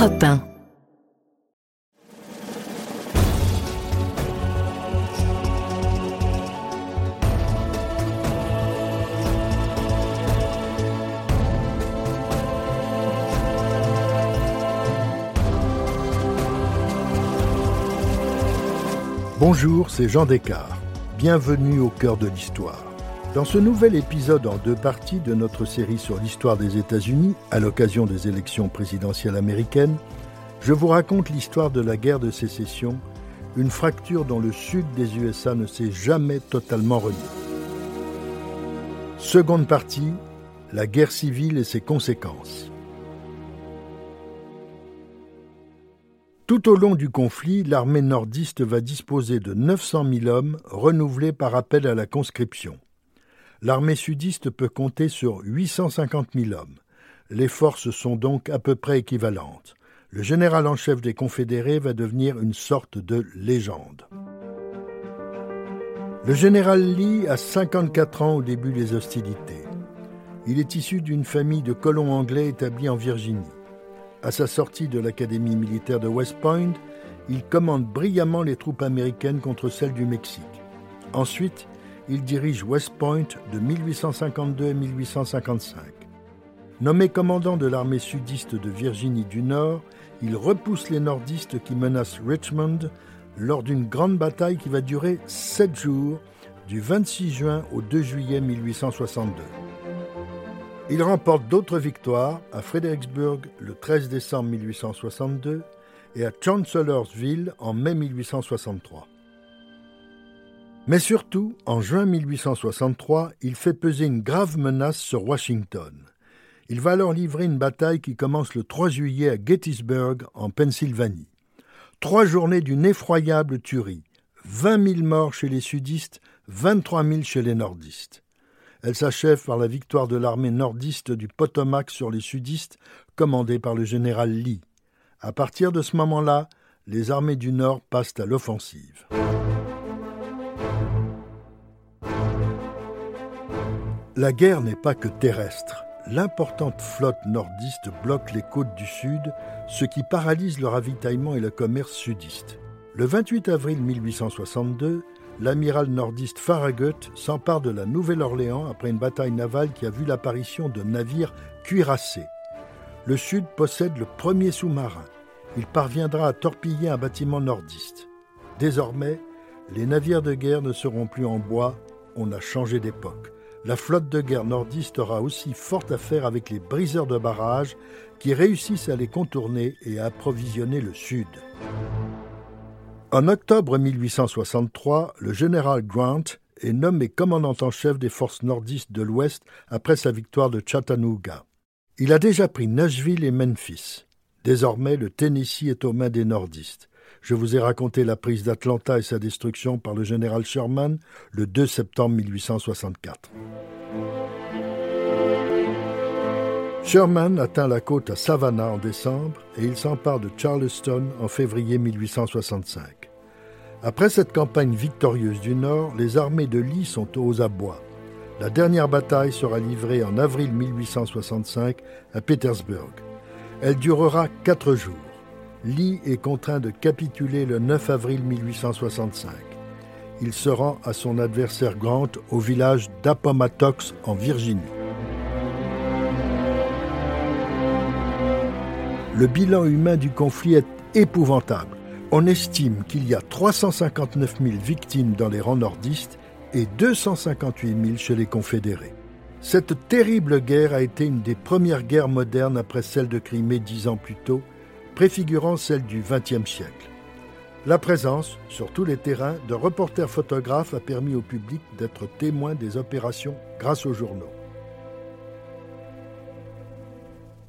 Europe 1. Bonjour, c'est Jean Descartes. Bienvenue au cœur de l'histoire. Dans ce nouvel épisode en deux parties de notre série sur l'histoire des États-Unis, à l'occasion des élections présidentielles américaines, je vous raconte l'histoire de la guerre de sécession, une fracture dont le sud des USA ne s'est jamais totalement remis. Seconde partie, la guerre civile et ses conséquences. Tout au long du conflit, l'armée nordiste va disposer de 900 000 hommes renouvelés par appel à la conscription. L'armée sudiste peut compter sur 850 000 hommes. Les forces sont donc à peu près équivalentes. Le général en chef des Confédérés va devenir une sorte de légende. Le général Lee a 54 ans au début des hostilités. Il est issu d'une famille de colons anglais établis en Virginie. À sa sortie de l'Académie militaire de West Point, il commande brillamment les troupes américaines contre celles du Mexique. Ensuite, il dirige West Point de 1852 à 1855. Nommé commandant de l'armée sudiste de Virginie du Nord, il repousse les nordistes qui menacent Richmond lors d'une grande bataille qui va durer sept jours, du 26 juin au 2 juillet 1862. Il remporte d'autres victoires à Fredericksburg le 13 décembre 1862 et à Chancellorsville en mai 1863. Mais surtout, en juin 1863, il fait peser une grave menace sur Washington. Il va alors livrer une bataille qui commence le 3 juillet à Gettysburg, en Pennsylvanie. Trois journées d'une effroyable tuerie. 20 000 morts chez les sudistes, 23 000 chez les nordistes. Elle s'achève par la victoire de l'armée nordiste du Potomac sur les sudistes, commandée par le général Lee. À partir de ce moment-là, les armées du Nord passent à l'offensive. La guerre n'est pas que terrestre. L'importante flotte nordiste bloque les côtes du Sud, ce qui paralyse le ravitaillement et le commerce sudiste. Le 28 avril 1862, l'amiral nordiste Farragut s'empare de la Nouvelle-Orléans après une bataille navale qui a vu l'apparition de navires cuirassés. Le Sud possède le premier sous-marin. Il parviendra à torpiller un bâtiment nordiste. Désormais, les navires de guerre ne seront plus en bois, on a changé d'époque. La flotte de guerre nordiste aura aussi fort à faire avec les briseurs de barrages qui réussissent à les contourner et à approvisionner le Sud. En octobre 1863, le général Grant est nommé commandant en chef des forces nordistes de l'Ouest après sa victoire de Chattanooga. Il a déjà pris Nashville et Memphis. Désormais, le Tennessee est aux mains des nordistes. Je vous ai raconté la prise d'Atlanta et sa destruction par le général Sherman le 2 septembre 1864. Sherman atteint la côte à Savannah en décembre et il s'empare de Charleston en février 1865. Après cette campagne victorieuse du Nord, les armées de Lee sont aux abois. La dernière bataille sera livrée en avril 1865 à Petersburg. Elle durera quatre jours. Lee est contraint de capituler le 9 avril 1865. Il se rend à son adversaire Grant au village d'Appomattox en Virginie. Le bilan humain du conflit est épouvantable. On estime qu'il y a 359 000 victimes dans les rangs nordistes et 258 000 chez les confédérés. Cette terrible guerre a été une des premières guerres modernes après celle de Crimée dix ans plus tôt, préfigurant celle du XXe siècle. La présence, sur tous les terrains, de reporters photographes a permis au public d'être témoin des opérations grâce aux journaux.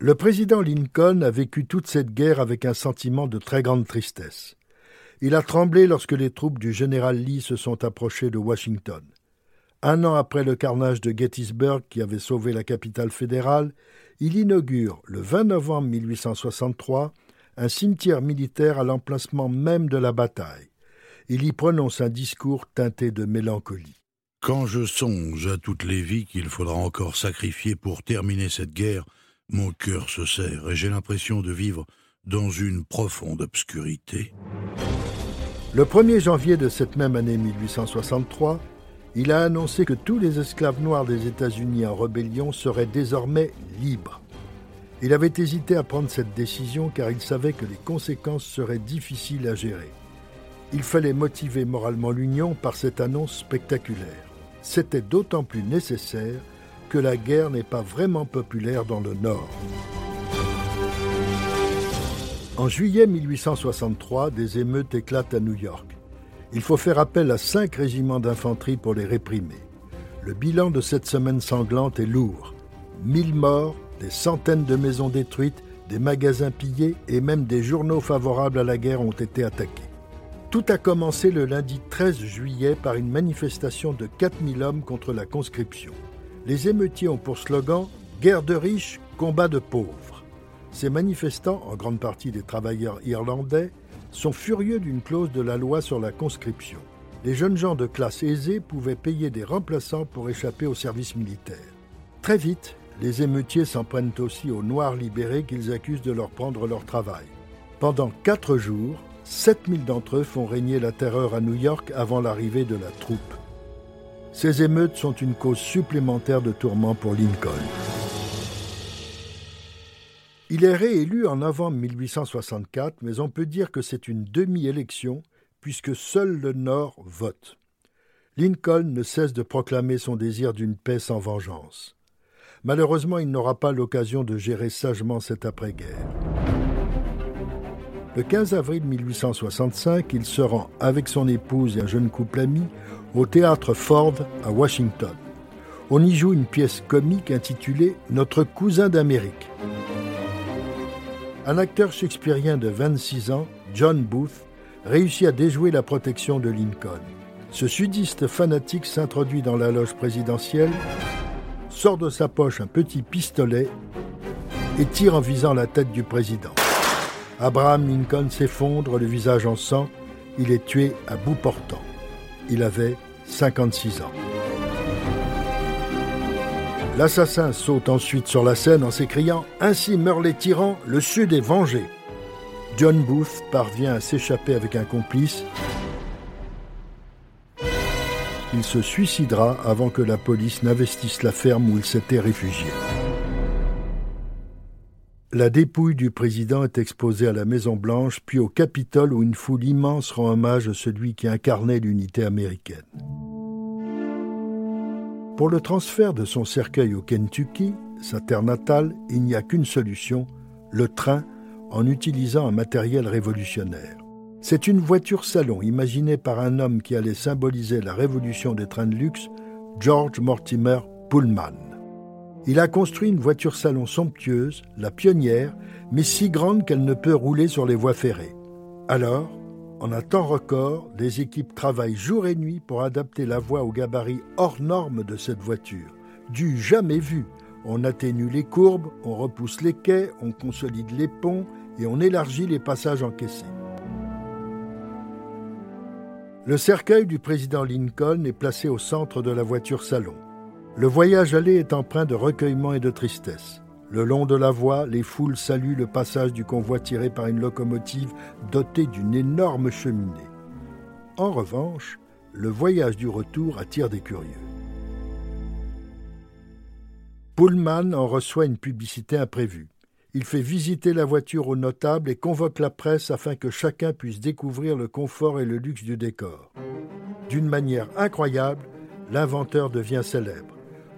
Le président Lincoln a vécu toute cette guerre avec un sentiment de très grande tristesse. Il a tremblé lorsque les troupes du général Lee se sont approchées de Washington. Un an après le carnage de Gettysburg qui avait sauvé la capitale fédérale, il inaugure, le 20 novembre 1863, un cimetière militaire à l'emplacement même de la bataille. Il y prononce un discours teinté de mélancolie. Quand je songe à toutes les vies qu'il faudra encore sacrifier pour terminer cette guerre, mon cœur se serre et j'ai l'impression de vivre dans une profonde obscurité. Le 1er janvier de cette même année 1863, il a annoncé que tous les esclaves noirs des États-Unis en rébellion seraient désormais libres. Il avait hésité à prendre cette décision car il savait que les conséquences seraient difficiles à gérer. Il fallait motiver moralement l'Union par cette annonce spectaculaire. C'était d'autant plus nécessaire que la guerre n'est pas vraiment populaire dans le Nord. En juillet 1863, des émeutes éclatent à New York. Il faut faire appel à cinq régiments d'infanterie pour les réprimer. Le bilan de cette semaine sanglante est lourd. Mille morts, des centaines de maisons détruites, des magasins pillés et même des journaux favorables à la guerre ont été attaqués. Tout a commencé le lundi 13 juillet par une manifestation de 4000 hommes contre la conscription. Les émeutiers ont pour slogan Guerre de riches, combat de pauvres. Ces manifestants, en grande partie des travailleurs irlandais, sont furieux d'une clause de la loi sur la conscription. Les jeunes gens de classe aisée pouvaient payer des remplaçants pour échapper au service militaire. Très vite, les émeutiers s'en prennent aussi aux Noirs libérés qu'ils accusent de leur prendre leur travail. Pendant quatre jours, 7000 d'entre eux font régner la terreur à New York avant l'arrivée de la troupe. Ces émeutes sont une cause supplémentaire de tourment pour Lincoln. Il est réélu en novembre 1864, mais on peut dire que c'est une demi-élection, puisque seul le Nord vote. Lincoln ne cesse de proclamer son désir d'une paix sans vengeance. Malheureusement, il n'aura pas l'occasion de gérer sagement cette après-guerre. Le 15 avril 1865, il se rend avec son épouse et un jeune couple ami au théâtre Ford à Washington. On y joue une pièce comique intitulée Notre cousin d'Amérique. Un acteur shakespearien de 26 ans, John Booth, réussit à déjouer la protection de Lincoln. Ce sudiste fanatique s'introduit dans la loge présidentielle, sort de sa poche un petit pistolet et tire en visant la tête du président. Abraham Lincoln s'effondre, le visage en sang. Il est tué à bout portant. Il avait 56 ans. L'assassin saute ensuite sur la scène en s'écriant Ainsi meurent les tyrans, le Sud est vengé. John Booth parvient à s'échapper avec un complice. Il se suicidera avant que la police n'investisse la ferme où il s'était réfugié. La dépouille du président est exposée à la Maison-Blanche, puis au Capitole où une foule immense rend hommage à celui qui incarnait l'unité américaine. Pour le transfert de son cercueil au Kentucky, sa terre natale, il n'y a qu'une solution, le train, en utilisant un matériel révolutionnaire. C'est une voiture salon imaginée par un homme qui allait symboliser la révolution des trains de luxe, George Mortimer Pullman. Il a construit une voiture salon somptueuse, la pionnière, mais si grande qu'elle ne peut rouler sur les voies ferrées. Alors, en un temps record, des équipes travaillent jour et nuit pour adapter la voie au gabarit hors norme de cette voiture. Du jamais vu. On atténue les courbes, on repousse les quais, on consolide les ponts et on élargit les passages encaissés. Le cercueil du président Lincoln est placé au centre de la voiture salon. Le voyage aller est empreint de recueillement et de tristesse. Le long de la voie, les foules saluent le passage du convoi tiré par une locomotive dotée d'une énorme cheminée. En revanche, le voyage du retour attire des curieux. Pullman en reçoit une publicité imprévue. Il fait visiter la voiture aux notables et convoque la presse afin que chacun puisse découvrir le confort et le luxe du décor. D'une manière incroyable, l'inventeur devient célèbre.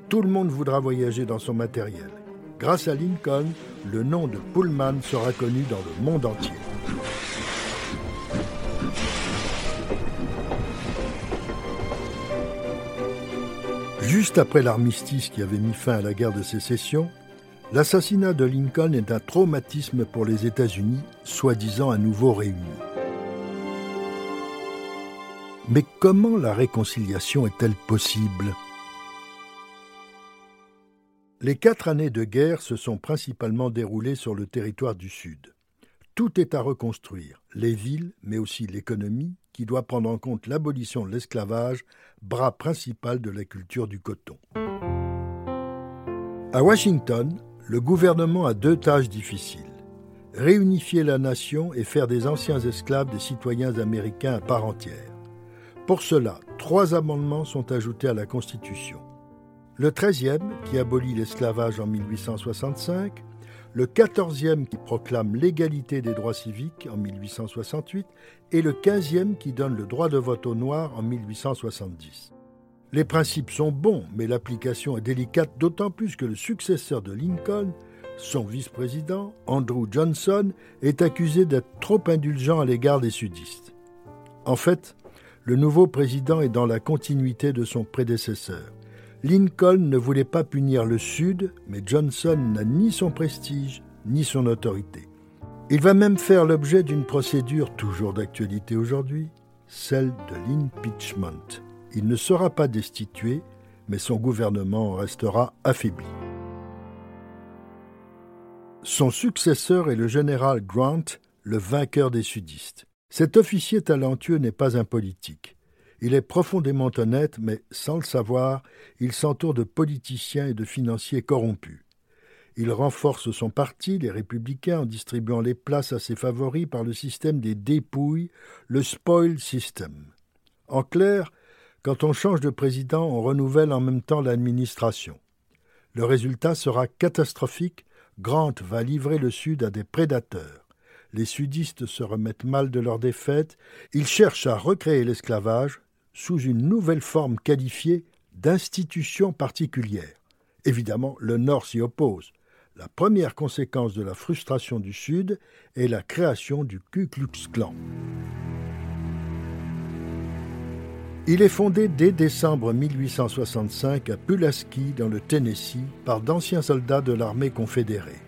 Tout le monde voudra voyager dans son matériel. Grâce à Lincoln, le nom de Pullman sera connu dans le monde entier. Juste après l'armistice qui avait mis fin à la guerre de sécession, l'assassinat de Lincoln est un traumatisme pour les États-Unis, soi-disant à nouveau réunis. Mais comment la réconciliation est-elle possible? Les quatre années de guerre se sont principalement déroulées sur le territoire du Sud. Tout est à reconstruire, les villes, mais aussi l'économie, qui doit prendre en compte l'abolition de l'esclavage, bras principal de la culture du coton. À Washington, le gouvernement a deux tâches difficiles. réunifier la nation et faire des anciens esclaves des citoyens américains à part entière. Pour cela, trois amendements sont ajoutés à la Constitution. Le 13e, qui abolit l'esclavage en 1865, le 14e qui proclame l'égalité des droits civiques en 1868 et le 15e qui donne le droit de vote aux Noirs en 1870. Les principes sont bons, mais l'application est délicate d'autant plus que le successeur de Lincoln, son vice-président, Andrew Johnson, est accusé d'être trop indulgent à l'égard des sudistes. En fait, le nouveau président est dans la continuité de son prédécesseur. Lincoln ne voulait pas punir le Sud, mais Johnson n'a ni son prestige ni son autorité. Il va même faire l'objet d'une procédure toujours d'actualité aujourd'hui, celle de l'impeachment. Il ne sera pas destitué, mais son gouvernement restera affaibli. Son successeur est le général Grant, le vainqueur des sudistes. Cet officier talentueux n'est pas un politique. Il est profondément honnête, mais sans le savoir, il s'entoure de politiciens et de financiers corrompus. Il renforce son parti, les républicains, en distribuant les places à ses favoris par le système des dépouilles, le spoil system. En clair, quand on change de président, on renouvelle en même temps l'administration. Le résultat sera catastrophique. Grant va livrer le Sud à des prédateurs. Les sudistes se remettent mal de leur défaite. Ils cherchent à recréer l'esclavage sous une nouvelle forme qualifiée d'institution particulière. Évidemment, le Nord s'y oppose. La première conséquence de la frustration du Sud est la création du Ku Klux Klan. Il est fondé dès décembre 1865 à Pulaski, dans le Tennessee, par d'anciens soldats de l'armée confédérée.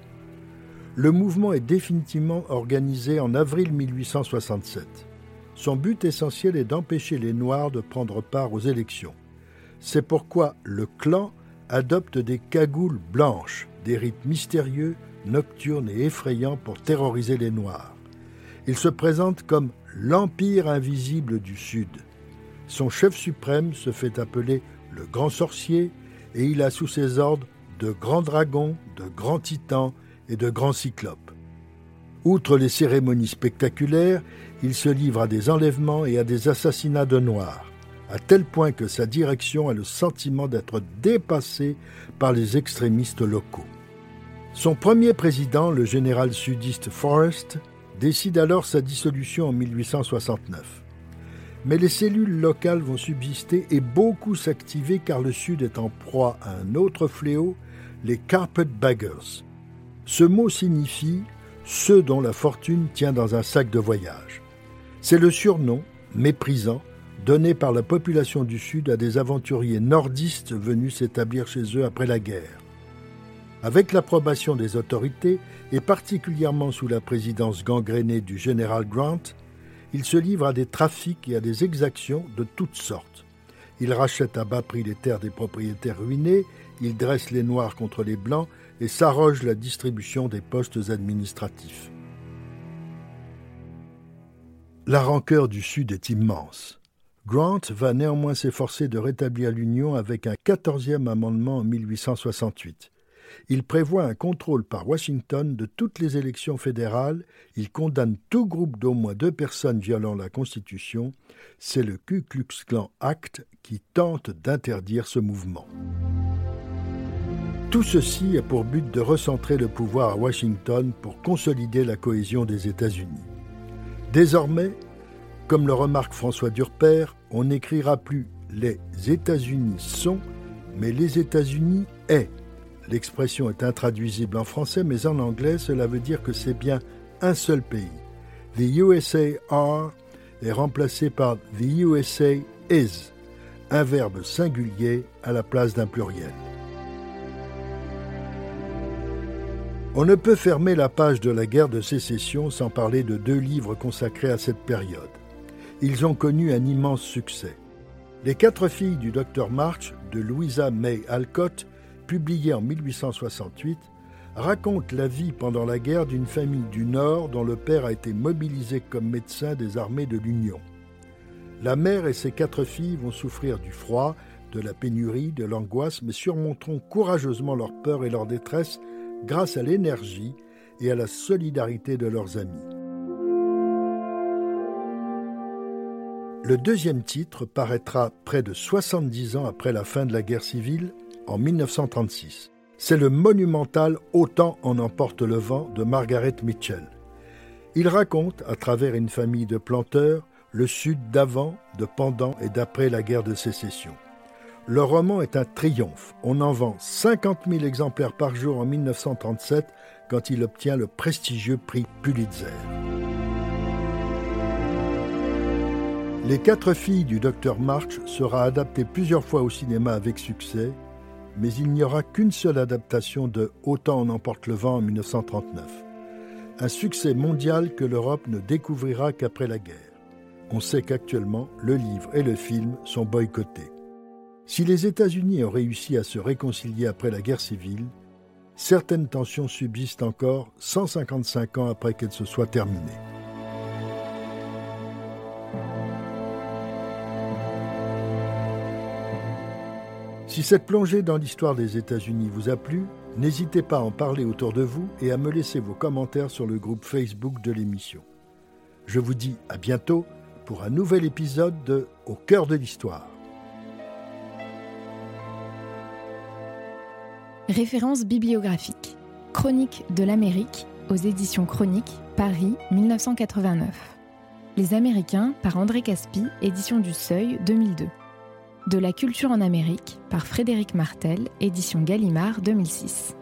Le mouvement est définitivement organisé en avril 1867. Son but essentiel est d'empêcher les Noirs de prendre part aux élections. C'est pourquoi le clan adopte des cagoules blanches, des rites mystérieux, nocturnes et effrayants pour terroriser les Noirs. Il se présente comme l'Empire invisible du Sud. Son chef suprême se fait appeler le grand sorcier et il a sous ses ordres de grands dragons, de grands titans et de grands cyclopes. Outre les cérémonies spectaculaires, il se livre à des enlèvements et à des assassinats de Noirs, à tel point que sa direction a le sentiment d'être dépassée par les extrémistes locaux. Son premier président, le général sudiste Forrest, décide alors sa dissolution en 1869 mais les cellules locales vont subsister et beaucoup s'activer car le Sud est en proie à un autre fléau, les carpetbaggers. Ce mot signifie ceux dont la fortune tient dans un sac de voyage. C'est le surnom, méprisant, donné par la population du Sud à des aventuriers nordistes venus s'établir chez eux après la guerre. Avec l'approbation des autorités, et particulièrement sous la présidence gangrénée du général Grant, il se livre à des trafics et à des exactions de toutes sortes. Il rachète à bas prix les terres des propriétaires ruinés, il dresse les Noirs contre les Blancs et s'arroge la distribution des postes administratifs. La rancœur du Sud est immense. Grant va néanmoins s'efforcer de rétablir l'Union avec un quatorzième amendement en 1868. Il prévoit un contrôle par Washington de toutes les élections fédérales. Il condamne tout groupe d'au moins deux personnes violant la Constitution. C'est le Ku Klux Klan Act qui tente d'interdire ce mouvement. Tout ceci a pour but de recentrer le pouvoir à Washington pour consolider la cohésion des États-Unis. Désormais, comme le remarque François Durper, on n'écrira plus les États-Unis sont, mais les États-Unis est. L'expression est intraduisible en français, mais en anglais, cela veut dire que c'est bien un seul pays. The USA are est remplacé par The USA is, un verbe singulier à la place d'un pluriel. On ne peut fermer la page de la guerre de sécession sans parler de deux livres consacrés à cette période. Ils ont connu un immense succès. Les quatre filles du docteur March de Louisa May Alcott publié en 1868, raconte la vie pendant la guerre d'une famille du Nord dont le père a été mobilisé comme médecin des armées de l'Union. La mère et ses quatre filles vont souffrir du froid, de la pénurie, de l'angoisse, mais surmonteront courageusement leur peur et leur détresse grâce à l'énergie et à la solidarité de leurs amis. Le deuxième titre paraîtra près de 70 ans après la fin de la guerre civile, en 1936. C'est le monumental Autant en emporte le vent de Margaret Mitchell. Il raconte, à travers une famille de planteurs, le Sud d'avant, de pendant et d'après la guerre de sécession. Le roman est un triomphe. On en vend 50 000 exemplaires par jour en 1937 quand il obtient le prestigieux prix Pulitzer. Les quatre filles du docteur March sera adapté plusieurs fois au cinéma avec succès, mais il n'y aura qu'une seule adaptation de Autant en emporte le vent en 1939. Un succès mondial que l'Europe ne découvrira qu'après la guerre. On sait qu'actuellement, le livre et le film sont boycottés. Si les États-Unis ont réussi à se réconcilier après la guerre civile, certaines tensions subsistent encore 155 ans après qu'elles se soient terminées. Si cette plongée dans l'histoire des États-Unis vous a plu, n'hésitez pas à en parler autour de vous et à me laisser vos commentaires sur le groupe Facebook de l'émission. Je vous dis à bientôt pour un nouvel épisode de Au cœur de l'histoire. Référence bibliographique. Chronique de l'Amérique aux éditions Chronique, Paris 1989. Les Américains par André Caspi, édition du Seuil 2002. De la culture en Amérique par Frédéric Martel, édition Gallimard 2006.